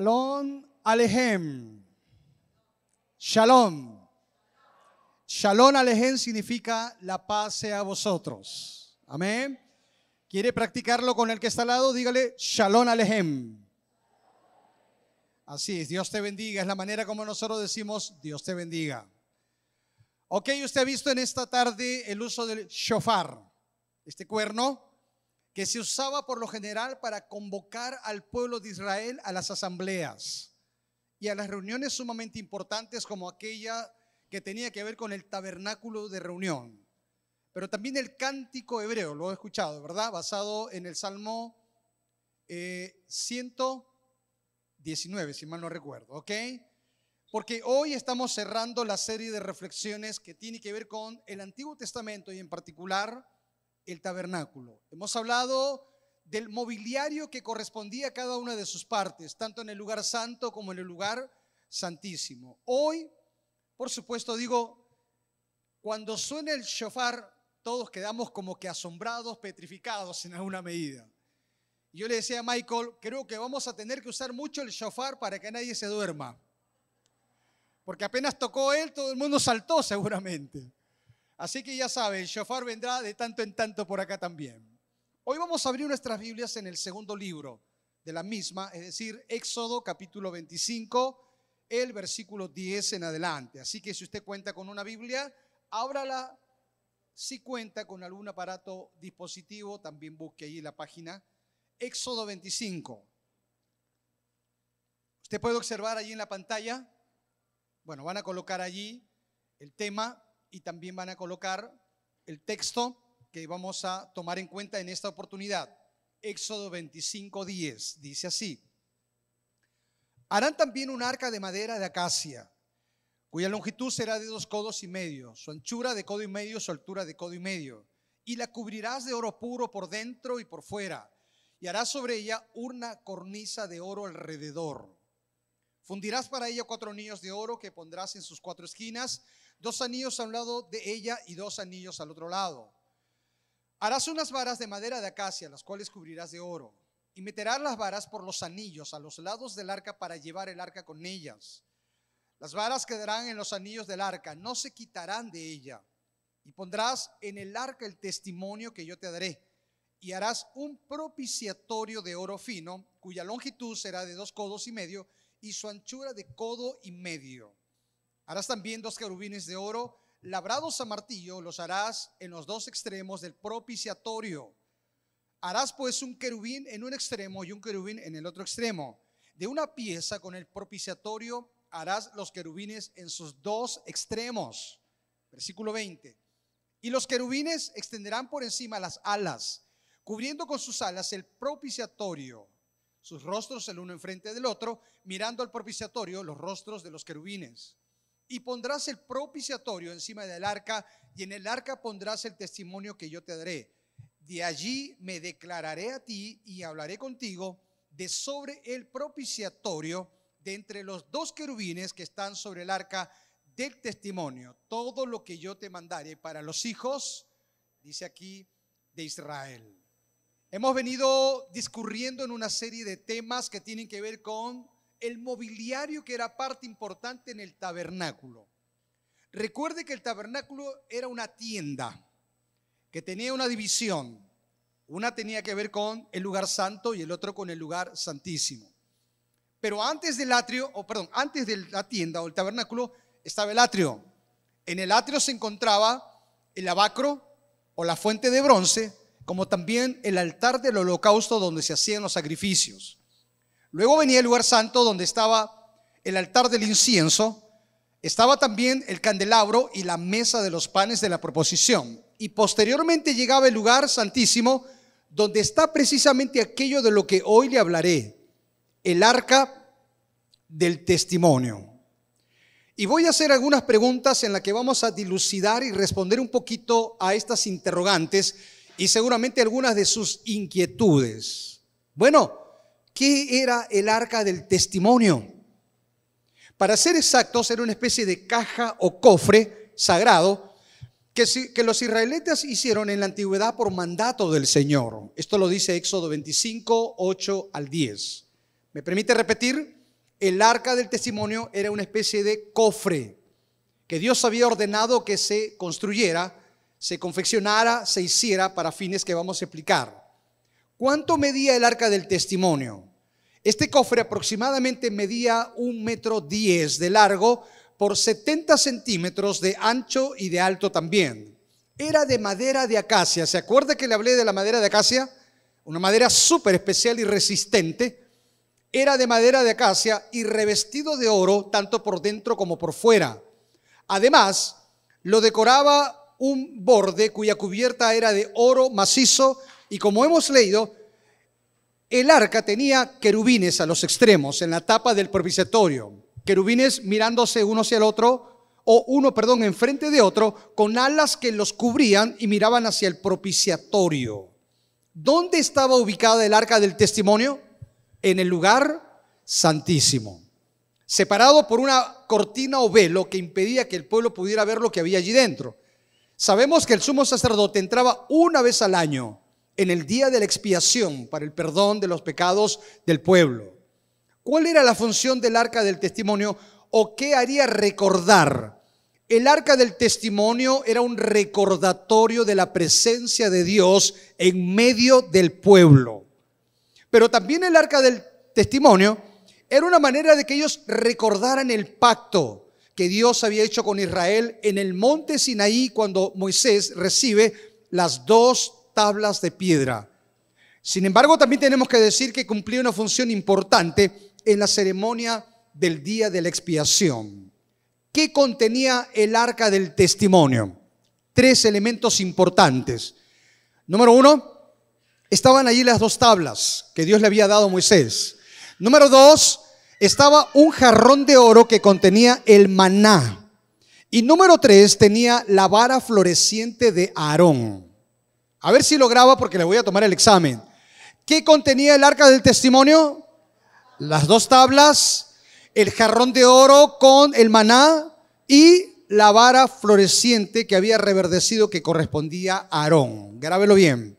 Shalom Alejem. Shalom. Shalom Alejem significa la paz sea a vosotros. Amén. ¿Quiere practicarlo con el que está al lado? Dígale Shalom Alejem. Así es, Dios te bendiga. Es la manera como nosotros decimos Dios te bendiga. Ok, usted ha visto en esta tarde el uso del shofar, este cuerno que se usaba por lo general para convocar al pueblo de Israel a las asambleas y a las reuniones sumamente importantes como aquella que tenía que ver con el tabernáculo de reunión. Pero también el cántico hebreo, lo he escuchado, ¿verdad? Basado en el Salmo 119, eh, si mal no recuerdo, ¿ok? Porque hoy estamos cerrando la serie de reflexiones que tiene que ver con el Antiguo Testamento y en particular el tabernáculo. Hemos hablado del mobiliario que correspondía a cada una de sus partes, tanto en el lugar santo como en el lugar santísimo. Hoy, por supuesto, digo, cuando suena el shofar, todos quedamos como que asombrados, petrificados en alguna medida. Yo le decía a Michael, creo que vamos a tener que usar mucho el shofar para que nadie se duerma. Porque apenas tocó él, todo el mundo saltó seguramente. Así que ya sabe, el shofar vendrá de tanto en tanto por acá también. Hoy vamos a abrir nuestras Biblias en el segundo libro de la misma, es decir, Éxodo capítulo 25, el versículo 10 en adelante. Así que si usted cuenta con una Biblia, ábrala. Si cuenta con algún aparato dispositivo, también busque ahí la página Éxodo 25. Usted puede observar allí en la pantalla, bueno, van a colocar allí el tema y también van a colocar el texto que vamos a tomar en cuenta en esta oportunidad. Éxodo 25, 10. Dice así. Harán también un arca de madera de acacia, cuya longitud será de dos codos y medio, su anchura de codo y medio, su altura de codo y medio. Y la cubrirás de oro puro por dentro y por fuera, y harás sobre ella una cornisa de oro alrededor. Fundirás para ella cuatro anillos de oro que pondrás en sus cuatro esquinas, dos anillos a un lado de ella y dos anillos al otro lado. Harás unas varas de madera de acacia, las cuales cubrirás de oro, y meterás las varas por los anillos a los lados del arca para llevar el arca con ellas. Las varas quedarán en los anillos del arca, no se quitarán de ella. Y pondrás en el arca el testimonio que yo te daré. Y harás un propiciatorio de oro fino, cuya longitud será de dos codos y medio, y su anchura de codo y medio Harás también dos querubines de oro labrados a martillo, los harás en los dos extremos del propiciatorio. Harás pues un querubín en un extremo y un querubín en el otro extremo. De una pieza con el propiciatorio harás los querubines en sus dos extremos. Versículo 20. Y los querubines extenderán por encima las alas, cubriendo con sus alas el propiciatorio, sus rostros el uno enfrente del otro, mirando al propiciatorio los rostros de los querubines y pondrás el propiciatorio encima del arca y en el arca pondrás el testimonio que yo te daré. De allí me declararé a ti y hablaré contigo de sobre el propiciatorio de entre los dos querubines que están sobre el arca del testimonio. Todo lo que yo te mandaré para los hijos, dice aquí, de Israel. Hemos venido discurriendo en una serie de temas que tienen que ver con el mobiliario que era parte importante en el tabernáculo. Recuerde que el tabernáculo era una tienda que tenía una división. Una tenía que ver con el lugar santo y el otro con el lugar santísimo. Pero antes del atrio, o perdón, antes de la tienda o el tabernáculo estaba el atrio. En el atrio se encontraba el abacro o la fuente de bronce, como también el altar del holocausto donde se hacían los sacrificios. Luego venía el lugar santo donde estaba el altar del incienso, estaba también el candelabro y la mesa de los panes de la proposición. Y posteriormente llegaba el lugar santísimo donde está precisamente aquello de lo que hoy le hablaré, el arca del testimonio. Y voy a hacer algunas preguntas en las que vamos a dilucidar y responder un poquito a estas interrogantes y seguramente algunas de sus inquietudes. Bueno, ¿Qué era el arca del testimonio? Para ser exactos, era una especie de caja o cofre sagrado que, que los israelitas hicieron en la antigüedad por mandato del Señor. Esto lo dice Éxodo 25, 8 al 10. ¿Me permite repetir? el arca del testimonio era una especie de cofre que Dios había ordenado que se construyera, se confeccionara, se hiciera para fines que vamos a explicar. ¿Cuánto medía el arca del testimonio? Este cofre aproximadamente medía un metro diez de largo por 70 centímetros de ancho y de alto también. Era de madera de acacia. ¿Se acuerda que le hablé de la madera de acacia? Una madera súper especial y resistente. Era de madera de acacia y revestido de oro tanto por dentro como por fuera. Además, lo decoraba un borde cuya cubierta era de oro macizo y como hemos leído, el arca tenía querubines a los extremos en la tapa del propiciatorio, querubines mirándose uno hacia el otro, o uno, perdón, enfrente de otro, con alas que los cubrían y miraban hacia el propiciatorio. ¿Dónde estaba ubicada el arca del testimonio? En el lugar santísimo, separado por una cortina o velo que impedía que el pueblo pudiera ver lo que había allí dentro. Sabemos que el sumo sacerdote entraba una vez al año en el día de la expiación para el perdón de los pecados del pueblo. ¿Cuál era la función del arca del testimonio o qué haría recordar? El arca del testimonio era un recordatorio de la presencia de Dios en medio del pueblo. Pero también el arca del testimonio era una manera de que ellos recordaran el pacto que Dios había hecho con Israel en el monte Sinaí cuando Moisés recibe las dos tablas de piedra. Sin embargo, también tenemos que decir que cumplía una función importante en la ceremonia del día de la expiación. ¿Qué contenía el arca del testimonio? Tres elementos importantes. Número uno, estaban allí las dos tablas que Dios le había dado a Moisés. Número dos, estaba un jarrón de oro que contenía el maná. Y número tres, tenía la vara floreciente de Aarón. A ver si lo graba porque le voy a tomar el examen. ¿Qué contenía el arca del testimonio? Las dos tablas, el jarrón de oro con el maná y la vara floreciente que había reverdecido que correspondía a Aarón. Grábelo bien.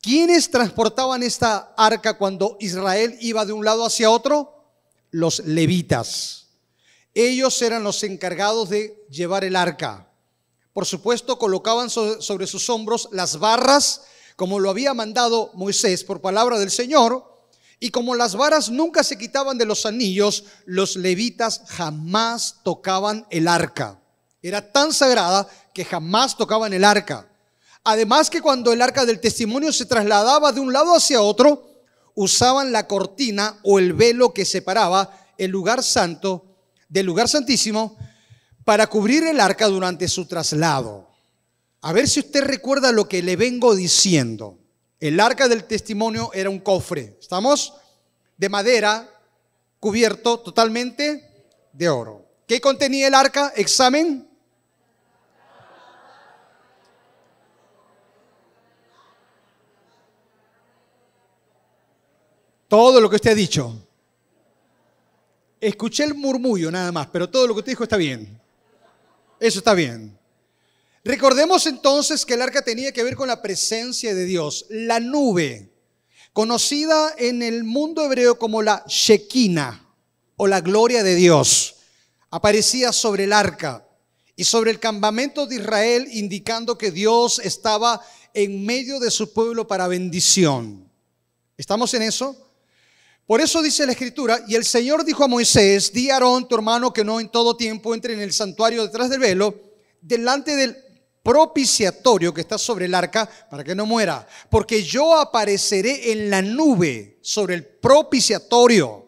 ¿Quiénes transportaban esta arca cuando Israel iba de un lado hacia otro? Los levitas. Ellos eran los encargados de llevar el arca. Por supuesto, colocaban sobre sus hombros las barras, como lo había mandado Moisés por palabra del Señor, y como las varas nunca se quitaban de los anillos, los levitas jamás tocaban el arca. Era tan sagrada que jamás tocaban el arca. Además que cuando el arca del testimonio se trasladaba de un lado hacia otro, usaban la cortina o el velo que separaba el lugar santo del lugar santísimo para cubrir el arca durante su traslado. A ver si usted recuerda lo que le vengo diciendo. El arca del testimonio era un cofre, ¿estamos? De madera, cubierto totalmente de oro. ¿Qué contenía el arca? Examen. Todo lo que usted ha dicho. Escuché el murmullo nada más, pero todo lo que usted dijo está bien. Eso está bien. Recordemos entonces que el arca tenía que ver con la presencia de Dios, la nube, conocida en el mundo hebreo como la Shekinah o la gloria de Dios, aparecía sobre el arca y sobre el campamento de Israel, indicando que Dios estaba en medio de su pueblo para bendición. ¿Estamos en eso? Por eso dice la escritura, y el Señor dijo a Moisés, di a Aarón, tu hermano, que no en todo tiempo entre en el santuario detrás del velo, delante del propiciatorio que está sobre el arca, para que no muera, porque yo apareceré en la nube sobre el propiciatorio.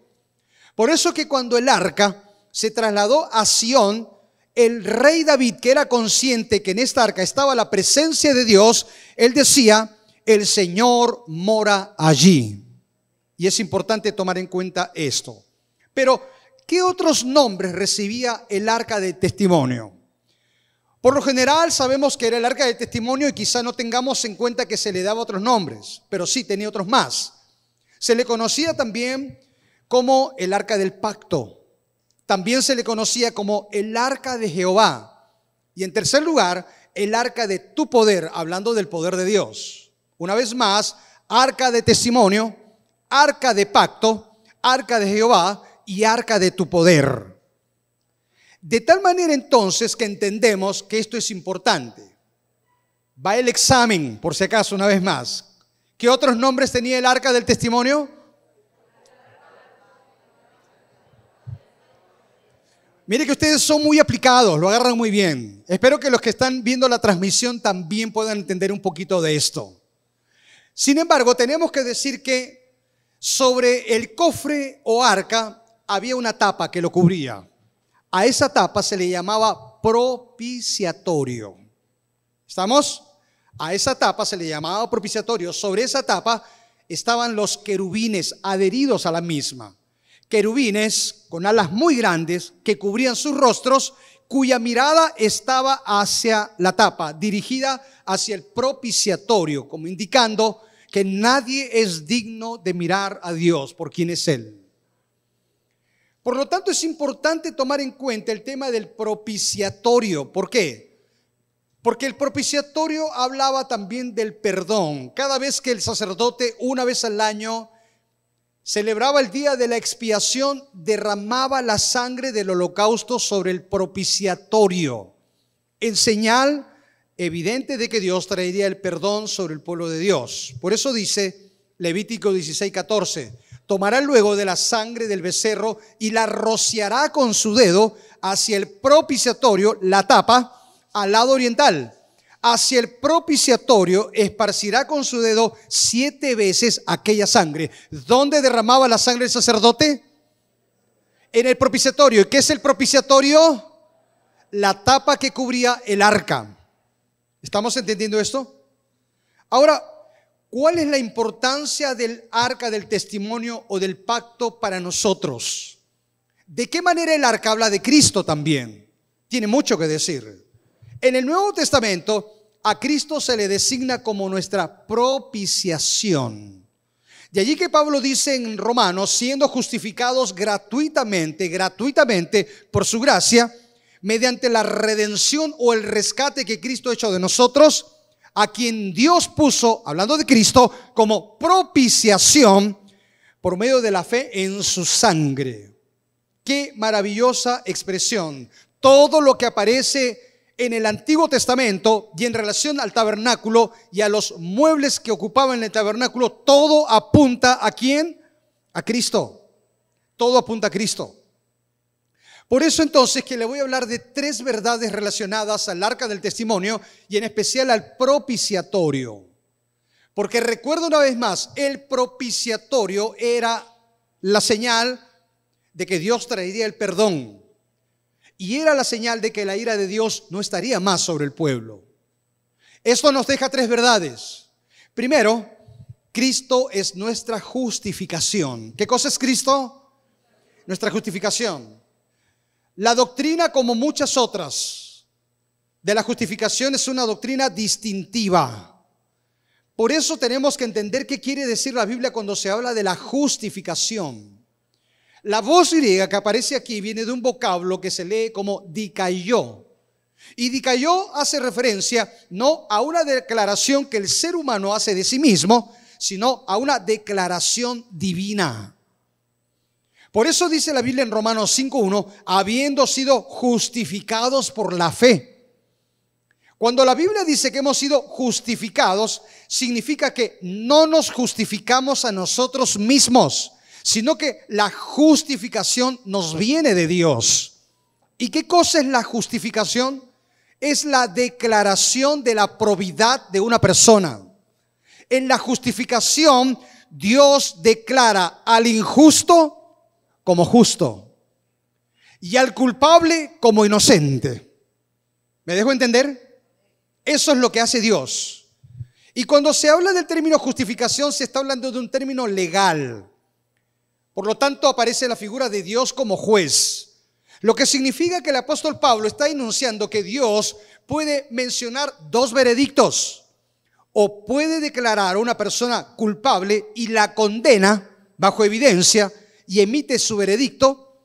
Por eso que cuando el arca se trasladó a Sión, el rey David, que era consciente que en esta arca estaba la presencia de Dios, él decía, el Señor mora allí. Y es importante tomar en cuenta esto. Pero, ¿qué otros nombres recibía el arca de testimonio? Por lo general sabemos que era el arca de testimonio y quizá no tengamos en cuenta que se le daba otros nombres, pero sí tenía otros más. Se le conocía también como el arca del pacto. También se le conocía como el arca de Jehová. Y en tercer lugar, el arca de tu poder, hablando del poder de Dios. Una vez más, arca de testimonio, arca de pacto, arca de Jehová y arca de tu poder. De tal manera entonces que entendemos que esto es importante. Va el examen, por si acaso, una vez más. ¿Qué otros nombres tenía el arca del testimonio? Mire que ustedes son muy aplicados, lo agarran muy bien. Espero que los que están viendo la transmisión también puedan entender un poquito de esto. Sin embargo, tenemos que decir que sobre el cofre o arca había una tapa que lo cubría. A esa tapa se le llamaba propiciatorio. ¿Estamos? A esa tapa se le llamaba propiciatorio. Sobre esa tapa estaban los querubines adheridos a la misma querubines con alas muy grandes que cubrían sus rostros, cuya mirada estaba hacia la tapa, dirigida hacia el propiciatorio, como indicando que nadie es digno de mirar a Dios por quien es Él. Por lo tanto, es importante tomar en cuenta el tema del propiciatorio. ¿Por qué? Porque el propiciatorio hablaba también del perdón. Cada vez que el sacerdote, una vez al año, celebraba el día de la expiación, derramaba la sangre del holocausto sobre el propiciatorio, en señal evidente de que Dios traería el perdón sobre el pueblo de Dios. Por eso dice Levítico 16, 14, tomará luego de la sangre del becerro y la rociará con su dedo hacia el propiciatorio, la tapa, al lado oriental hacia el propiciatorio, esparcirá con su dedo siete veces aquella sangre. ¿Dónde derramaba la sangre el sacerdote? En el propiciatorio. ¿Y qué es el propiciatorio? La tapa que cubría el arca. ¿Estamos entendiendo esto? Ahora, ¿cuál es la importancia del arca del testimonio o del pacto para nosotros? ¿De qué manera el arca habla de Cristo también? Tiene mucho que decir. En el Nuevo Testamento a Cristo se le designa como nuestra propiciación. De allí que Pablo dice en Romanos, siendo justificados gratuitamente, gratuitamente por su gracia, mediante la redención o el rescate que Cristo ha hecho de nosotros, a quien Dios puso, hablando de Cristo, como propiciación por medio de la fe en su sangre. Qué maravillosa expresión. Todo lo que aparece en el Antiguo Testamento y en relación al tabernáculo y a los muebles que ocupaban el tabernáculo, todo apunta a quién? A Cristo. Todo apunta a Cristo. Por eso entonces que le voy a hablar de tres verdades relacionadas al arca del testimonio y en especial al propiciatorio. Porque recuerdo una vez más, el propiciatorio era la señal de que Dios traería el perdón y era la señal de que la ira de Dios no estaría más sobre el pueblo. Esto nos deja tres verdades. Primero, Cristo es nuestra justificación. ¿Qué cosa es Cristo? Nuestra justificación. La doctrina, como muchas otras, de la justificación es una doctrina distintiva. Por eso tenemos que entender qué quiere decir la Biblia cuando se habla de la justificación. La voz griega que aparece aquí viene de un vocablo que se lee como dicayó. Y dicayó hace referencia no a una declaración que el ser humano hace de sí mismo, sino a una declaración divina. Por eso dice la Biblia en Romanos 5.1, habiendo sido justificados por la fe. Cuando la Biblia dice que hemos sido justificados, significa que no nos justificamos a nosotros mismos, sino que la justificación nos viene de Dios. ¿Y qué cosa es la justificación? Es la declaración de la probidad de una persona. En la justificación, Dios declara al injusto como justo y al culpable como inocente. ¿Me dejo entender? Eso es lo que hace Dios. Y cuando se habla del término justificación, se está hablando de un término legal. Por lo tanto, aparece la figura de Dios como juez. Lo que significa que el apóstol Pablo está enunciando que Dios puede mencionar dos veredictos o puede declarar a una persona culpable y la condena bajo evidencia y emite su veredicto,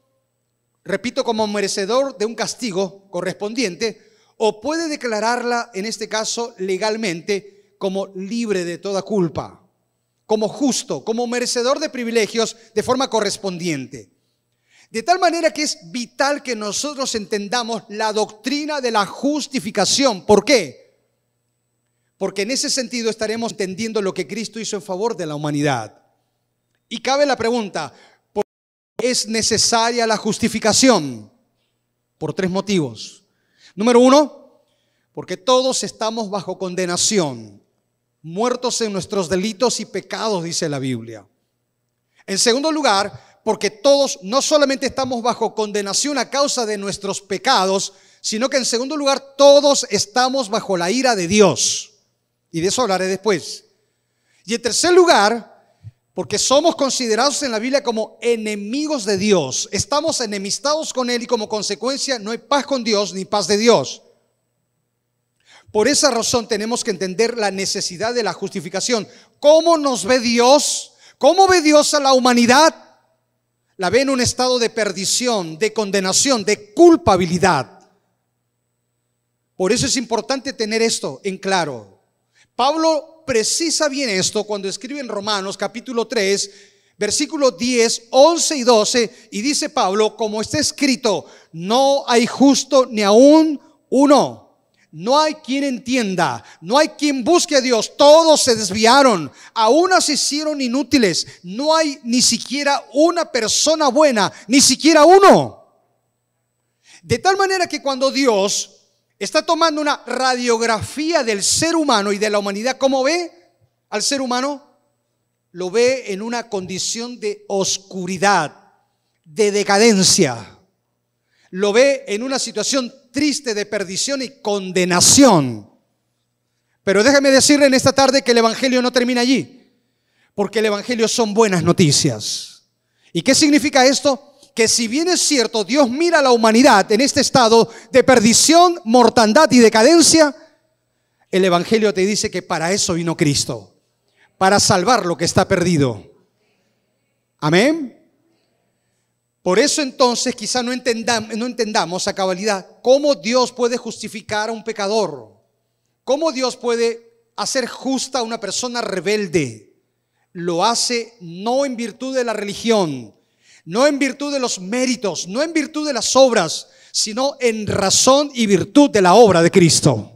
repito, como merecedor de un castigo correspondiente, o puede declararla, en este caso, legalmente como libre de toda culpa como justo, como merecedor de privilegios de forma correspondiente. De tal manera que es vital que nosotros entendamos la doctrina de la justificación. ¿Por qué? Porque en ese sentido estaremos entendiendo lo que Cristo hizo en favor de la humanidad. Y cabe la pregunta, ¿por qué es necesaria la justificación? Por tres motivos. Número uno, porque todos estamos bajo condenación, muertos en nuestros delitos y pecados, dice la Biblia. En segundo lugar, porque todos no solamente estamos bajo condenación a causa de nuestros pecados, sino que en segundo lugar, todos estamos bajo la ira de Dios. Y de eso hablaré después. Y en tercer lugar, porque somos considerados en la Biblia como enemigos de Dios. Estamos enemistados con Él y como consecuencia no hay paz con Dios ni paz de Dios. Por esa razón tenemos que entender la necesidad de la justificación. ¿Cómo nos ve Dios? ¿Cómo ve Dios a la humanidad? La ve en un estado de perdición, de condenación, de culpabilidad. Por eso es importante tener esto en claro. Pablo precisa bien esto cuando escribe en Romanos capítulo 3, versículos 10, 11 y 12, y dice Pablo, como está escrito, no hay justo ni aún uno. No hay quien entienda, no hay quien busque a Dios, todos se desviaron, aún se hicieron inútiles, no hay ni siquiera una persona buena, ni siquiera uno. De tal manera que cuando Dios está tomando una radiografía del ser humano y de la humanidad. ¿Cómo ve al ser humano? Lo ve en una condición de oscuridad, de decadencia. Lo ve en una situación triste de perdición y condenación. Pero déjame decirle en esta tarde que el Evangelio no termina allí, porque el Evangelio son buenas noticias. ¿Y qué significa esto? Que si bien es cierto, Dios mira a la humanidad en este estado de perdición, mortandad y decadencia, el Evangelio te dice que para eso vino Cristo, para salvar lo que está perdido. Amén. Por eso entonces quizá no entendamos, no entendamos a cabalidad cómo Dios puede justificar a un pecador, cómo Dios puede hacer justa a una persona rebelde. Lo hace no en virtud de la religión, no en virtud de los méritos, no en virtud de las obras, sino en razón y virtud de la obra de Cristo.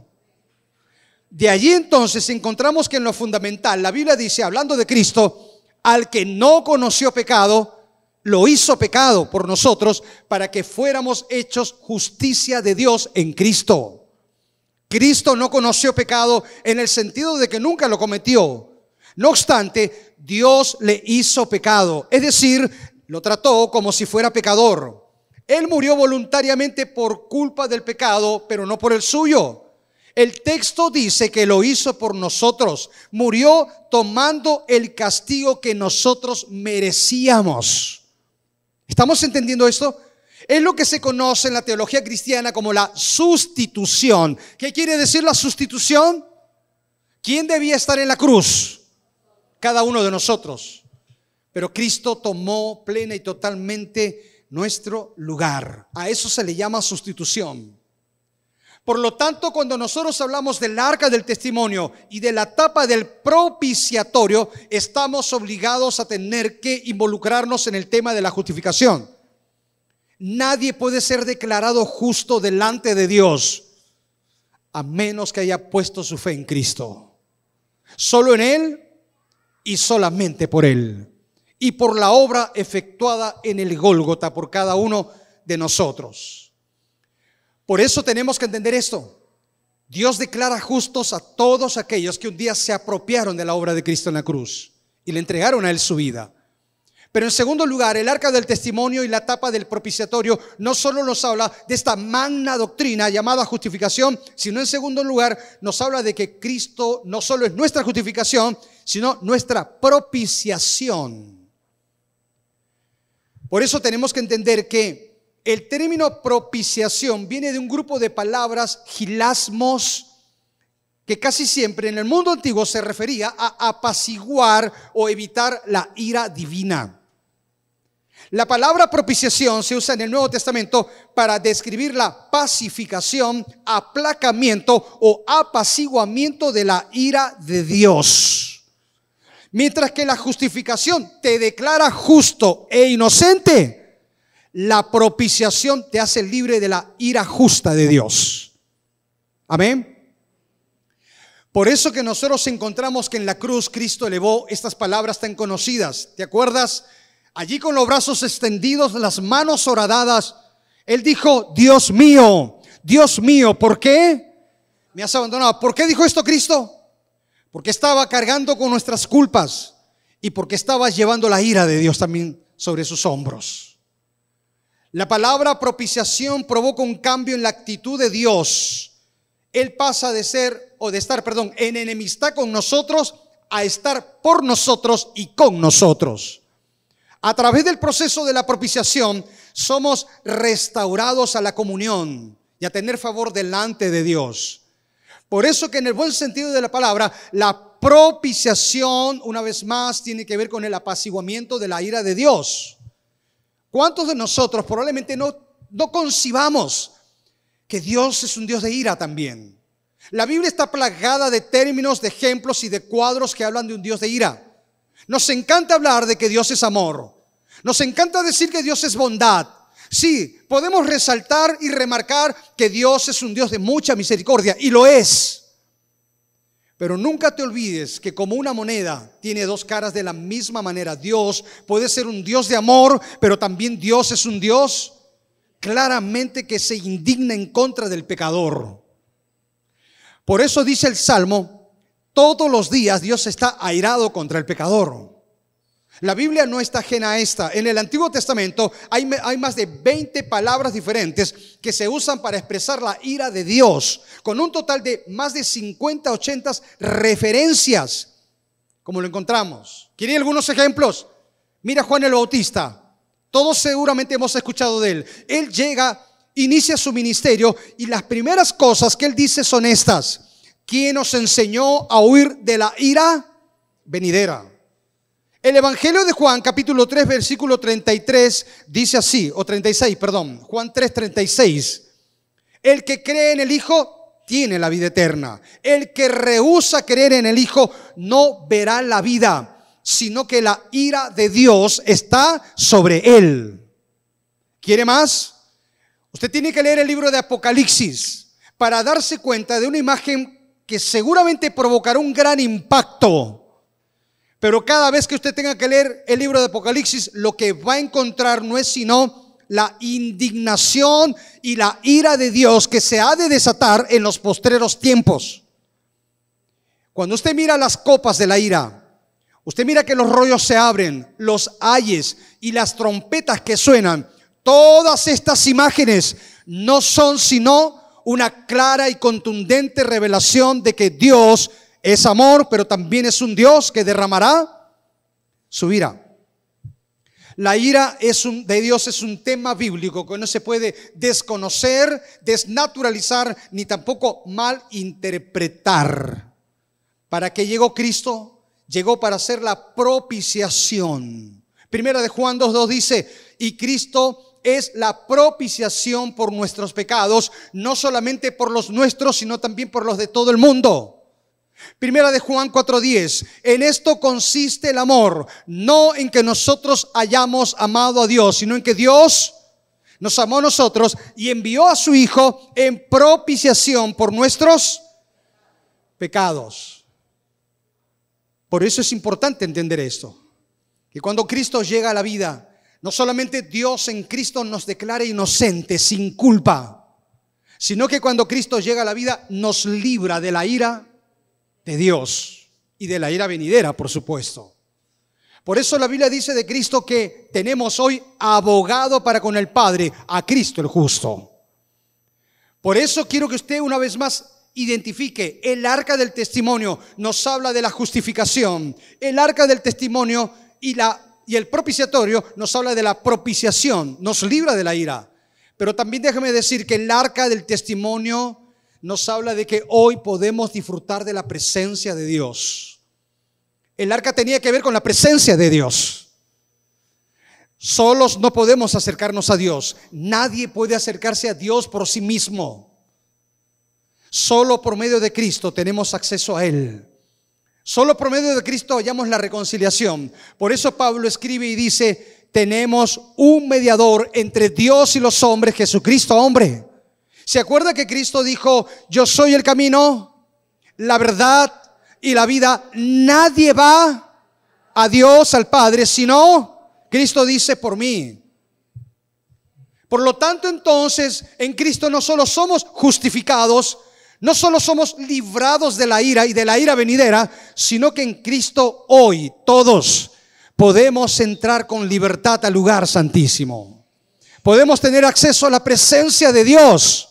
De allí entonces encontramos que en lo fundamental, la Biblia dice, hablando de Cristo, al que no conoció pecado, lo hizo pecado por nosotros para que fuéramos hechos justicia de Dios en Cristo. Cristo no conoció pecado en el sentido de que nunca lo cometió. No obstante, Dios le hizo pecado, es decir, lo trató como si fuera pecador. Él murió voluntariamente por culpa del pecado, pero no por el suyo. El texto dice que lo hizo por nosotros. Murió tomando el castigo que nosotros merecíamos. ¿Estamos entendiendo esto? Es lo que se conoce en la teología cristiana como la sustitución. ¿Qué quiere decir la sustitución? ¿Quién debía estar en la cruz? Cada uno de nosotros. Pero Cristo tomó plena y totalmente nuestro lugar. A eso se le llama sustitución. Por lo tanto, cuando nosotros hablamos del arca del testimonio y de la etapa del propiciatorio, estamos obligados a tener que involucrarnos en el tema de la justificación. Nadie puede ser declarado justo delante de Dios a menos que haya puesto su fe en Cristo. Solo en Él y solamente por Él y por la obra efectuada en el Gólgota por cada uno de nosotros. Por eso tenemos que entender esto. Dios declara justos a todos aquellos que un día se apropiaron de la obra de Cristo en la cruz y le entregaron a Él su vida. Pero en segundo lugar, el arca del testimonio y la tapa del propiciatorio no solo nos habla de esta magna doctrina llamada justificación, sino en segundo lugar nos habla de que Cristo no solo es nuestra justificación, sino nuestra propiciación. Por eso tenemos que entender que el término propiciación viene de un grupo de palabras gilasmos que casi siempre en el mundo antiguo se refería a apaciguar o evitar la ira divina. La palabra propiciación se usa en el Nuevo Testamento para describir la pacificación, aplacamiento o apaciguamiento de la ira de Dios. Mientras que la justificación te declara justo e inocente, La propiciación te hace libre de la ira justa de Dios. Amén. Por eso que nosotros encontramos que en la cruz Cristo elevó estas palabras tan conocidas. ¿Te acuerdas? Allí con los brazos extendidos, las manos horadadas, Él dijo, Dios mío, Dios mío, ¿por qué me has abandonado? ¿Por qué dijo esto Cristo? Porque estaba cargando con nuestras culpas y porque estaba llevando la ira de Dios también sobre sus hombros. La palabra propiciación provoca un cambio en la actitud de Dios. Él pasa de ser, o de estar, perdón, en enemistad con nosotros a estar por nosotros y con nosotros. A través del proceso de la propiciación somos restaurados a la comunión y a tener favor delante de Dios. Por eso que en el buen sentido de la palabra, la propiciación, una vez más, tiene que ver con el apaciguamiento de la ira de Dios. ¿Cuántos de nosotros probablemente no, no concibamos que Dios es un Dios de ira también? La Biblia está plagada de términos, de ejemplos y de cuadros que hablan de un Dios de ira. Nos encanta hablar de que Dios es amor. Nos encanta decir que Dios es bondad. Sí, podemos resaltar y remarcar que Dios es un Dios de mucha misericordia, y lo es. Pero nunca te olvides que como una moneda tiene dos caras de la misma manera, Dios puede ser un Dios de amor, pero también Dios es un Dios claramente que se indigna en contra del pecador. Por eso dice el Salmo, todos los días Dios está airado contra el pecador. La Biblia no está ajena a esta. En el Antiguo Testamento hay, más de 20 palabras diferentes que se usan para expresar la ira de Dios, con un total de más de 50, 80 referencias, como lo encontramos. ¿Quieren algunos ejemplos? Mira Juan el Bautista. Todos seguramente hemos escuchado de él. Él llega, inicia su ministerio y las primeras cosas que él dice son estas. ¿Quién nos enseñó a huir de la ira venidera? El Evangelio de Juan, capítulo 3, versículo 33, dice así, o 36, perdón, Juan 3, 36. El que cree en el Hijo tiene la vida eterna. El que rehúsa creer en el Hijo no verá la vida, sino que la ira de Dios está sobre él. ¿Quiere más? Usted tiene que leer el libro de Apocalipsis para darse cuenta de una imagen que seguramente provocará un gran impacto pero cada vez que usted tenga que leer el libro de Apocalipsis, lo que va a encontrar no es sino la indignación y la ira de Dios que se ha de desatar en los postreros tiempos. Cuando usted mira las copas de la ira, usted mira que los rollos se abren, los ayes y las trompetas que suenan, todas estas imágenes no son sino una clara y contundente revelación de que Dios es amor, pero también es un Dios que derramará su ira. La ira es un, de Dios es un tema bíblico que no se puede desconocer, desnaturalizar, ni tampoco malinterpretar. ¿Para qué llegó Cristo? Llegó para hacer la propiciación. Primera de Juan 2.2 dice, y Cristo es la propiciación por nuestros pecados, no solamente por los nuestros, sino también por los de todo el mundo. Primera de Juan 4:10. En esto consiste el amor, no en que nosotros hayamos amado a Dios, sino en que Dios nos amó a nosotros y envió a su Hijo en propiciación por nuestros pecados. Por eso es importante entender esto. Que cuando Cristo llega a la vida, no solamente Dios en Cristo nos declara inocentes, sin culpa, sino que cuando Cristo llega a la vida nos libra de la ira de Dios y de la ira venidera, por supuesto. Por eso la Biblia dice de Cristo que tenemos hoy abogado para con el Padre, a Cristo el justo. Por eso quiero que usted una vez más identifique, el arca del testimonio nos habla de la justificación, el arca del testimonio y, la, y el propiciatorio nos habla de la propiciación, nos libra de la ira. Pero también déjame decir que el arca del testimonio nos habla de que hoy podemos disfrutar de la presencia de Dios. El arca tenía que ver con la presencia de Dios. Solos no podemos acercarnos a Dios. Nadie puede acercarse a Dios por sí mismo. Solo por medio de Cristo tenemos acceso a Él. Solo por medio de Cristo hallamos la reconciliación. Por eso Pablo escribe y dice tenemos un mediador entre Dios y los hombres, Jesucristo hombre. ¿Se acuerda que Cristo dijo, yo soy el camino, la verdad y la vida? Nadie va a Dios, al Padre, sino Cristo dice por mí. Por lo tanto, entonces, en Cristo no solo somos justificados, no solo somos librados de la ira y de la ira venidera, sino que en Cristo hoy todos podemos entrar con libertad al lugar santísimo. Podemos tener acceso a la presencia de Dios.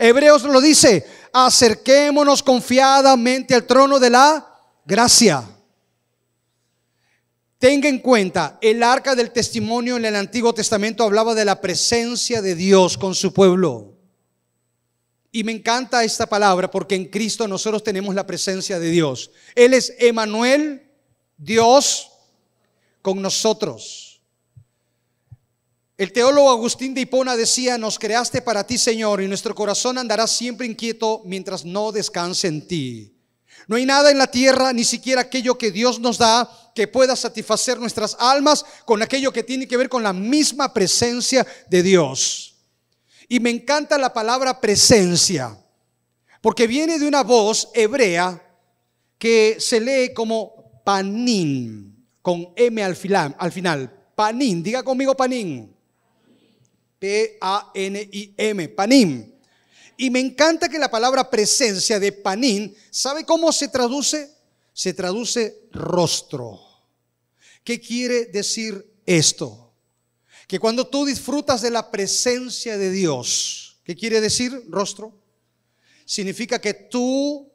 Hebreos lo dice, acerquémonos confiadamente al trono de la gracia Tenga en cuenta, el arca del testimonio en el Antiguo Testamento hablaba de la presencia de Dios con su pueblo. Y me encanta esta palabra porque en Cristo nosotros tenemos la presencia de Dios. Él es Emanuel, Dios con nosotros. El teólogo Agustín de Hipona decía, nos creaste para ti, Señor, y nuestro corazón andará siempre inquieto mientras no descanse en ti. No hay nada en la tierra, ni siquiera aquello que Dios nos da, que pueda satisfacer nuestras almas con aquello que tiene que ver con la misma presencia de Dios. Y me encanta la palabra presencia, porque viene de una voz hebrea que se lee como panín, con M al final, al final. Panín, diga conmigo panín. P-A-N-I-M, panín. Y me encanta que la palabra presencia de panín, ¿sabe cómo se traduce? Se traduce rostro. ¿Qué quiere decir esto? Que cuando tú disfrutas de la presencia de Dios, ¿qué quiere decir rostro? Significa que tú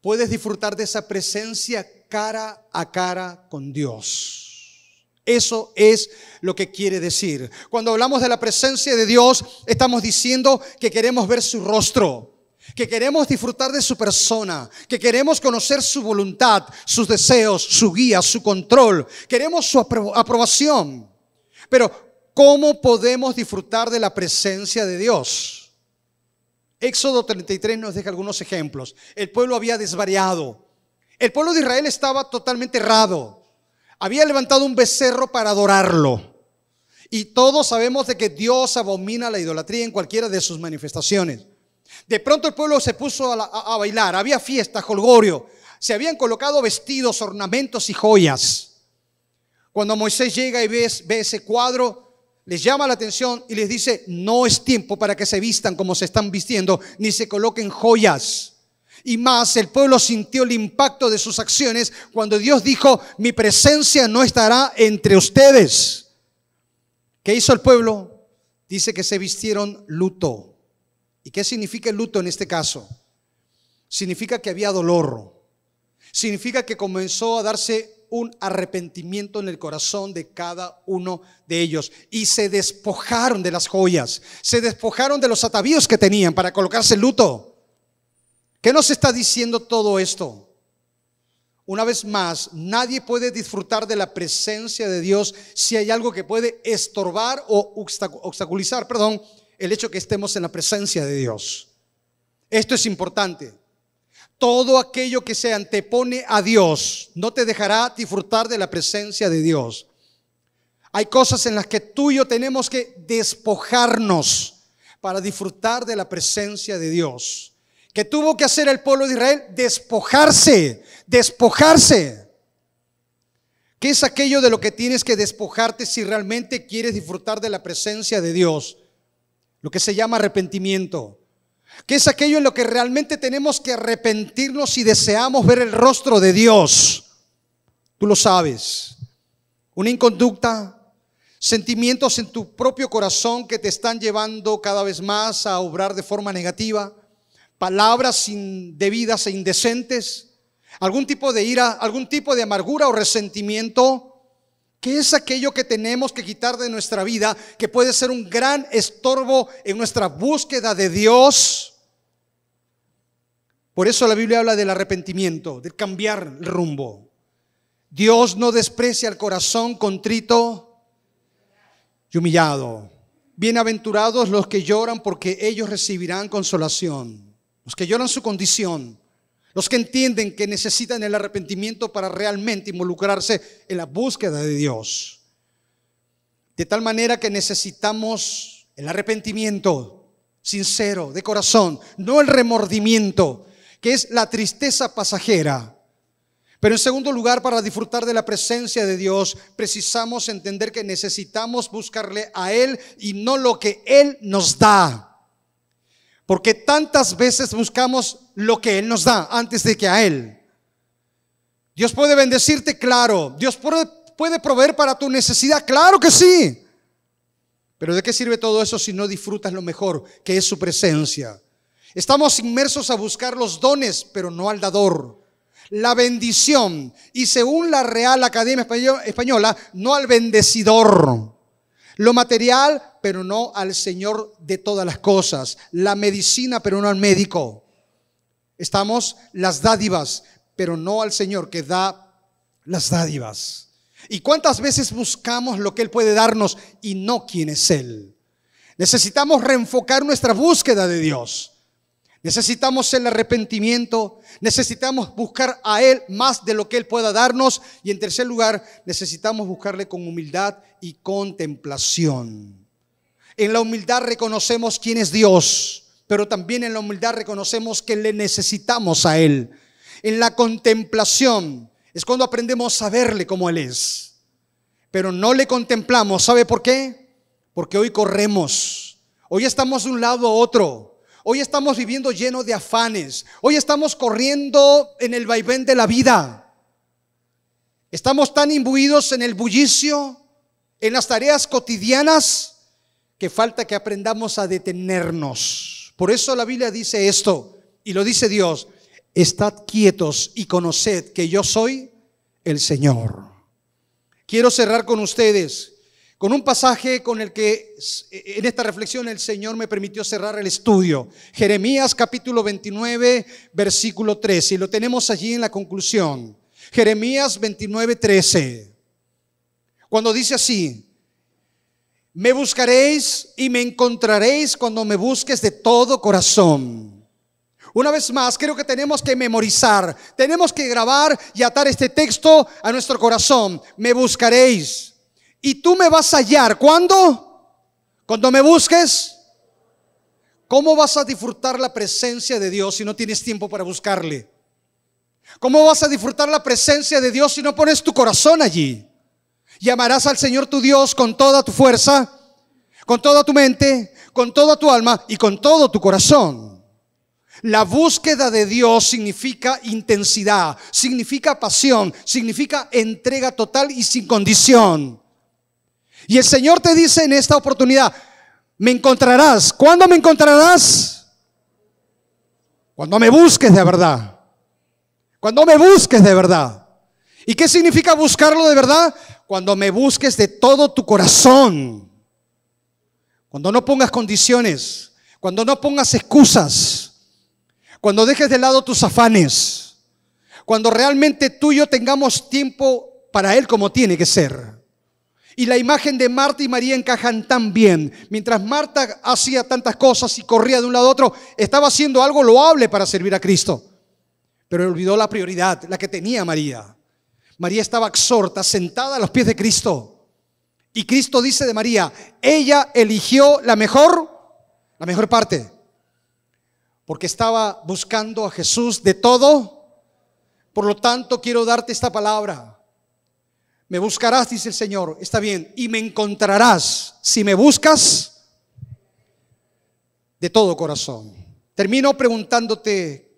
puedes disfrutar de esa presencia cara a cara con Dios. Eso es lo que quiere decir. Cuando hablamos de la presencia de Dios, estamos diciendo que queremos ver su rostro, que queremos disfrutar de su persona, que queremos conocer su voluntad, sus deseos, su guía, su control. Queremos su aprobación. Pero, ¿cómo podemos disfrutar de la presencia de Dios? Éxodo 33 nos deja algunos ejemplos. El pueblo había desvariado. El pueblo de Israel estaba totalmente errado había levantado un becerro para adorarlo. Y todos sabemos de que Dios abomina la idolatría en cualquiera de sus manifestaciones. De pronto el pueblo se puso a, bailar, había fiesta, holgorio, se habían colocado vestidos, ornamentos y joyas. Cuando Moisés llega y ve, ve ese cuadro, les llama la atención y les dice, no es tiempo para que se vistan como se están vistiendo, ni se coloquen joyas. Y más, el pueblo sintió el impacto de sus acciones cuando Dios dijo, mi presencia no estará entre ustedes. ¿Qué hizo el pueblo? Dice que se vistieron luto. ¿Y qué significa el luto en este caso? Significa que había dolor. Significa que comenzó a darse un arrepentimiento en el corazón de cada uno de ellos. Y se despojaron de las joyas. Se despojaron de los atavíos que tenían para colocarse luto. ¿Qué nos está diciendo todo esto? Una vez más, nadie puede disfrutar de la presencia de Dios si hay algo que puede estorbar o obstaculizar, perdón, el hecho que estemos en la presencia de Dios. Esto es importante. Todo aquello que se antepone a Dios no te dejará disfrutar de la presencia de Dios. Hay cosas en las que tú y yo tenemos que despojarnos para disfrutar de la presencia de Dios que tuvo que hacer el pueblo de Israel, despojarse, despojarse. ¿Qué es aquello de lo que tienes que despojarte si realmente quieres disfrutar de la presencia de Dios? Lo que se llama arrepentimiento. ¿Qué es aquello en lo que realmente tenemos que arrepentirnos si deseamos ver el rostro de Dios? Tú lo sabes. Una inconducta, sentimientos en tu propio corazón que te están llevando cada vez más a obrar de forma negativa palabras indebidas e indecentes, algún tipo de ira, algún tipo de amargura o resentimiento, que es aquello que tenemos que quitar de nuestra vida, que puede ser un gran estorbo en nuestra búsqueda de Dios. Por eso la Biblia habla del arrepentimiento, de cambiar el rumbo. Dios no desprecia el corazón contrito y humillado. Bienaventurados los que lloran porque ellos recibirán consolación los que lloran su condición, los que entienden que necesitan el arrepentimiento para realmente involucrarse en la búsqueda de Dios. De tal manera que necesitamos el arrepentimiento sincero, de corazón, no el remordimiento, que es la tristeza pasajera. Pero en segundo lugar, para disfrutar de la presencia de Dios, precisamos entender que necesitamos buscarle a Él y no lo que Él nos da. Porque tantas veces buscamos lo que Él nos da antes de que a Él. Dios puede bendecirte, claro. Dios puede, puede proveer para tu necesidad, claro que sí. Pero ¿de qué sirve todo eso si no disfrutas lo mejor, que es su presencia? Estamos inmersos a buscar los dones, pero no al dador. La bendición. Y según la Real Academia Española, no al bendecidor. Lo material, pero no al Señor de todas las cosas. La medicina, pero no al médico. Estamos las dádivas, pero no al Señor que da las dádivas. ¿Y cuántas veces buscamos lo que Él puede darnos y no quién es Él? Necesitamos reenfocar nuestra búsqueda de Dios. Necesitamos el arrepentimiento, necesitamos buscar a Él más de lo que Él pueda darnos y en tercer lugar necesitamos buscarle con humildad y contemplación. En la humildad reconocemos quién es Dios, pero también en la humildad reconocemos que le necesitamos a Él. En la contemplación es cuando aprendemos a verle como Él es, pero no le contemplamos. ¿Sabe por qué? Porque hoy corremos, hoy estamos de un lado a otro. Hoy estamos viviendo lleno de afanes. Hoy estamos corriendo en el vaivén de la vida. Estamos tan imbuidos en el bullicio, en las tareas cotidianas, que falta que aprendamos a detenernos. Por eso la Biblia dice esto, y lo dice Dios, estad quietos y conoced que yo soy el Señor. Quiero cerrar con ustedes con un pasaje con el que en esta reflexión el Señor me permitió cerrar el estudio. Jeremías capítulo 29, versículo 13. Y lo tenemos allí en la conclusión. Jeremías 29, 13. Cuando dice así, me buscaréis y me encontraréis cuando me busques de todo corazón. Una vez más, creo que tenemos que memorizar, tenemos que grabar y atar este texto a nuestro corazón. Me buscaréis y tú me vas a hallar. ¿Cuándo? Cuando me busques. ¿Cómo vas a disfrutar la presencia de Dios si no tienes tiempo para buscarle? ¿Cómo vas a disfrutar la presencia de Dios si no pones tu corazón allí? Llamarás al Señor tu Dios con toda tu fuerza, con toda tu mente, con toda tu alma y con todo tu corazón. La búsqueda de Dios significa intensidad, significa pasión, significa entrega total y sin condición. Y el Señor te dice en esta oportunidad, me encontrarás. ¿Cuándo me encontrarás? Cuando me busques de verdad. Cuando me busques de verdad. ¿Y qué significa buscarlo de verdad? Cuando me busques de todo tu corazón. Cuando no pongas condiciones. Cuando no pongas excusas. Cuando dejes de lado tus afanes. Cuando realmente tú y yo tengamos tiempo para Él como tiene que ser. Y la imagen de Marta y María encajan tan bien. Mientras Marta hacía tantas cosas y corría de un lado a otro, estaba haciendo algo loable para servir a Cristo. Pero olvidó la prioridad, la que tenía María. María estaba exhorta, sentada a los pies de Cristo. Y Cristo dice de María, ella eligió la mejor, la mejor parte. Porque estaba buscando a Jesús de todo. Por lo tanto, quiero darte esta palabra. Me buscarás, dice el Señor, está bien, y me encontrarás si me buscas de todo corazón. Termino preguntándote,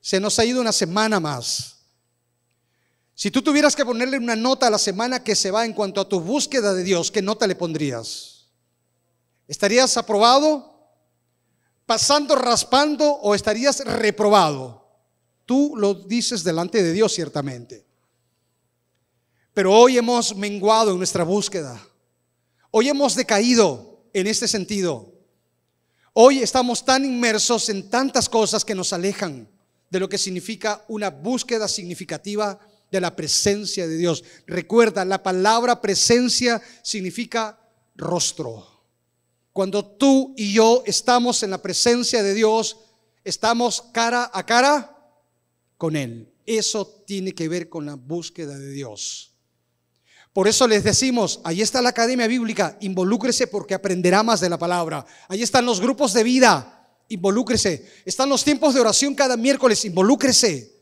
se nos ha ido una semana más. Si tú tuvieras que ponerle una nota a la semana que se va en cuanto a tu búsqueda de Dios, ¿qué nota le pondrías? ¿Estarías aprobado? ¿Pasando, raspando o estarías reprobado? Tú lo dices delante de Dios ciertamente. Pero hoy hemos menguado en nuestra búsqueda. Hoy hemos decaído en este sentido. Hoy estamos tan inmersos en tantas cosas que nos alejan de lo que significa una búsqueda significativa de la presencia de Dios. Recuerda, la palabra presencia significa rostro. Cuando tú y yo estamos en la presencia de Dios, estamos cara a cara con Él. Eso tiene que ver con la búsqueda de Dios. Por eso les decimos, ahí está la academia bíblica, involúcrese porque aprenderá más de la palabra. Ahí están los grupos de vida, involúcrese. Están los tiempos de oración cada miércoles, involúcrese.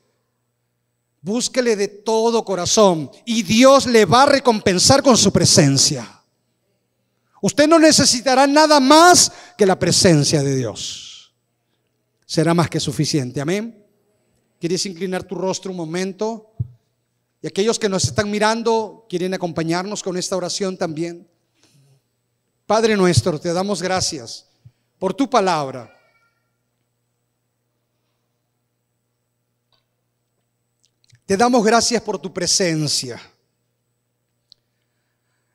Búsquele de todo corazón y Dios le va a recompensar con su presencia. Usted no necesitará nada más que la presencia de Dios. Será más que suficiente. Amén. ¿Quieres inclinar tu rostro un momento? Y aquellos que nos están mirando quieren acompañarnos con esta oración también. Padre nuestro, te damos gracias por tu palabra. Te damos gracias por tu presencia.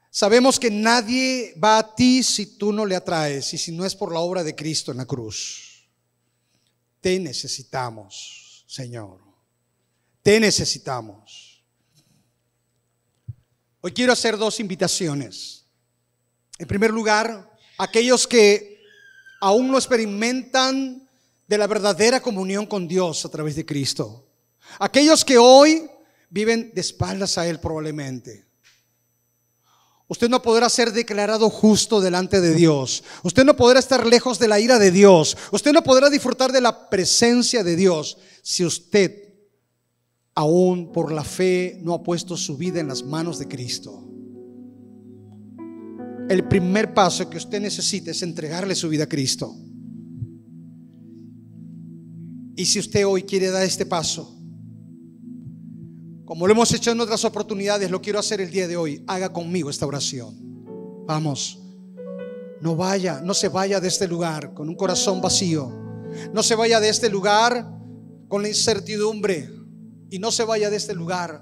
Sabemos que nadie va a ti si tú no le atraes y si no es por la obra de Cristo en la cruz. Te necesitamos, Señor. Te necesitamos. Hoy quiero hacer dos invitaciones. En primer lugar, aquellos que aún no experimentan de la verdadera comunión con Dios a través de Cristo. Aquellos que hoy viven de espaldas a Él probablemente. Usted no podrá ser declarado justo delante de Dios. Usted no podrá estar lejos de la ira de Dios. Usted no podrá disfrutar de la presencia de Dios si usted aún por la fe no ha puesto su vida en las manos de Cristo. El primer paso que usted necesita es entregarle su vida a Cristo. Y si usted hoy quiere dar este paso, como lo hemos hecho en otras oportunidades, lo quiero hacer el día de hoy. Haga conmigo esta oración. Vamos. No vaya, no se vaya de este lugar con un corazón vacío. No se vaya de este lugar con la incertidumbre y no se vaya de este lugar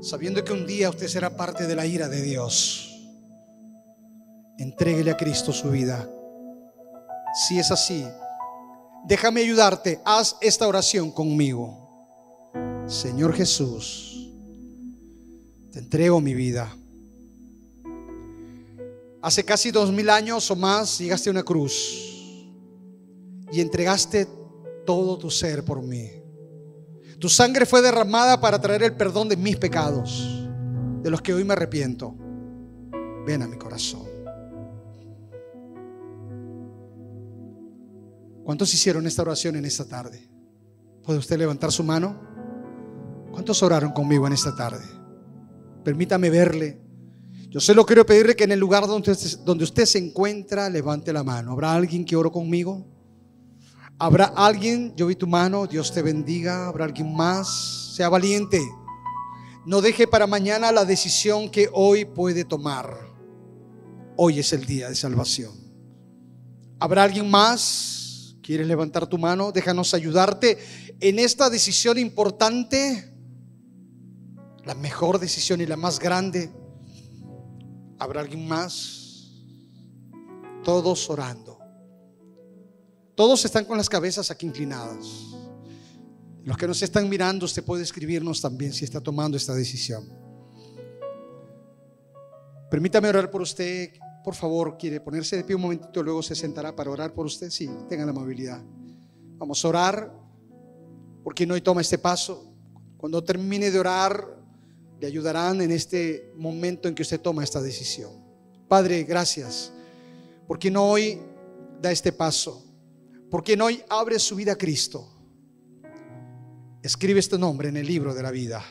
sabiendo que un día usted será parte de la ira de Dios. Entréguele a Cristo su vida. Si es así, déjame ayudarte. Haz esta oración conmigo. Señor Jesús, te entrego mi vida. Hace casi dos mil años o más llegaste a una cruz y entregaste todo tu ser por mí. Tu sangre fue derramada para traer el perdón de mis pecados, de los que hoy me arrepiento. Ven a mi corazón. ¿Cuántos hicieron esta oración en esta tarde? ¿Puede usted levantar su mano? ¿Cuántos oraron conmigo en esta tarde? Permítame verle. Yo solo quiero pedirle que en el lugar donde usted, se encuentra, levante la mano. ¿Habrá alguien que oró conmigo? Habrá alguien, yo vi tu mano, Dios te bendiga. Habrá alguien más, sea valiente. No deje para mañana la decisión que hoy puede tomar. Hoy es el día de salvación. ¿Habrá alguien más? ¿Quieres levantar tu mano? Déjanos ayudarte en esta decisión importante. La mejor decisión y la más grande. ¿Habrá alguien más? Todos orando. Todos están con las cabezas aquí inclinadas. Los que nos están mirando, usted puede escribirnos también si está tomando esta decisión. Permítame orar por usted. Por favor, quiere ponerse de pie un momentito, luego se sentará para orar por usted. Sí, tenga la amabilidad. Vamos a orar por quien hoy toma este paso. Cuando termine de orar, le ayudarán en este momento en que usted toma esta decisión. Padre, gracias por quien hoy da este paso. Porque no hoy abre su vida a Cristo. Escribe este nombre en el libro de la vida.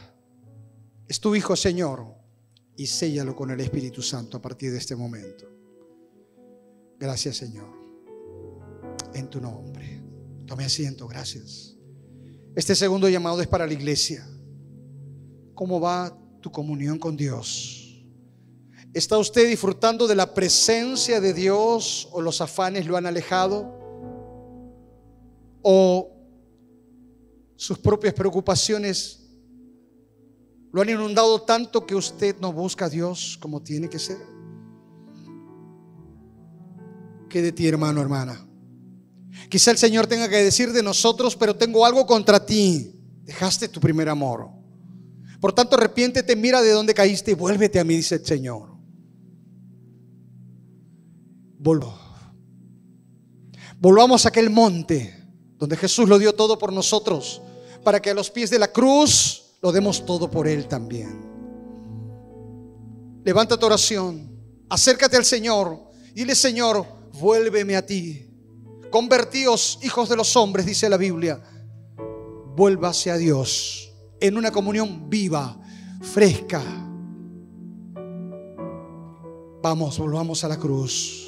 Es tu Hijo, Señor, y séllalo con el Espíritu Santo a partir de este momento. Gracias, Señor. En tu nombre. Tome asiento, gracias. Este segundo llamado es para la iglesia. ¿Cómo va tu comunión con Dios? ¿Está usted disfrutando de la presencia de Dios o los afanes lo han alejado? O sus propias preocupaciones lo han inundado tanto que usted no busca a Dios como tiene que ser. ¿Qué de ti, hermano, hermana? Quizá el Señor tenga que decir de nosotros, pero tengo algo contra ti. Dejaste tu primer amor. Por tanto, arrepiéntete, mira de dónde caíste y vuélvete a mí, dice el Señor. Volvamos a aquel monte donde Jesús lo dio todo por nosotros, para que a los pies de la cruz lo demos todo por Él también. Levanta tu oración, acércate al Señor, dile Señor, vuélveme a ti. Convertíos, hijos de los hombres, dice la Biblia. Vuélvase a Dios en una comunión viva, fresca. Vamos, volvamos a la cruz.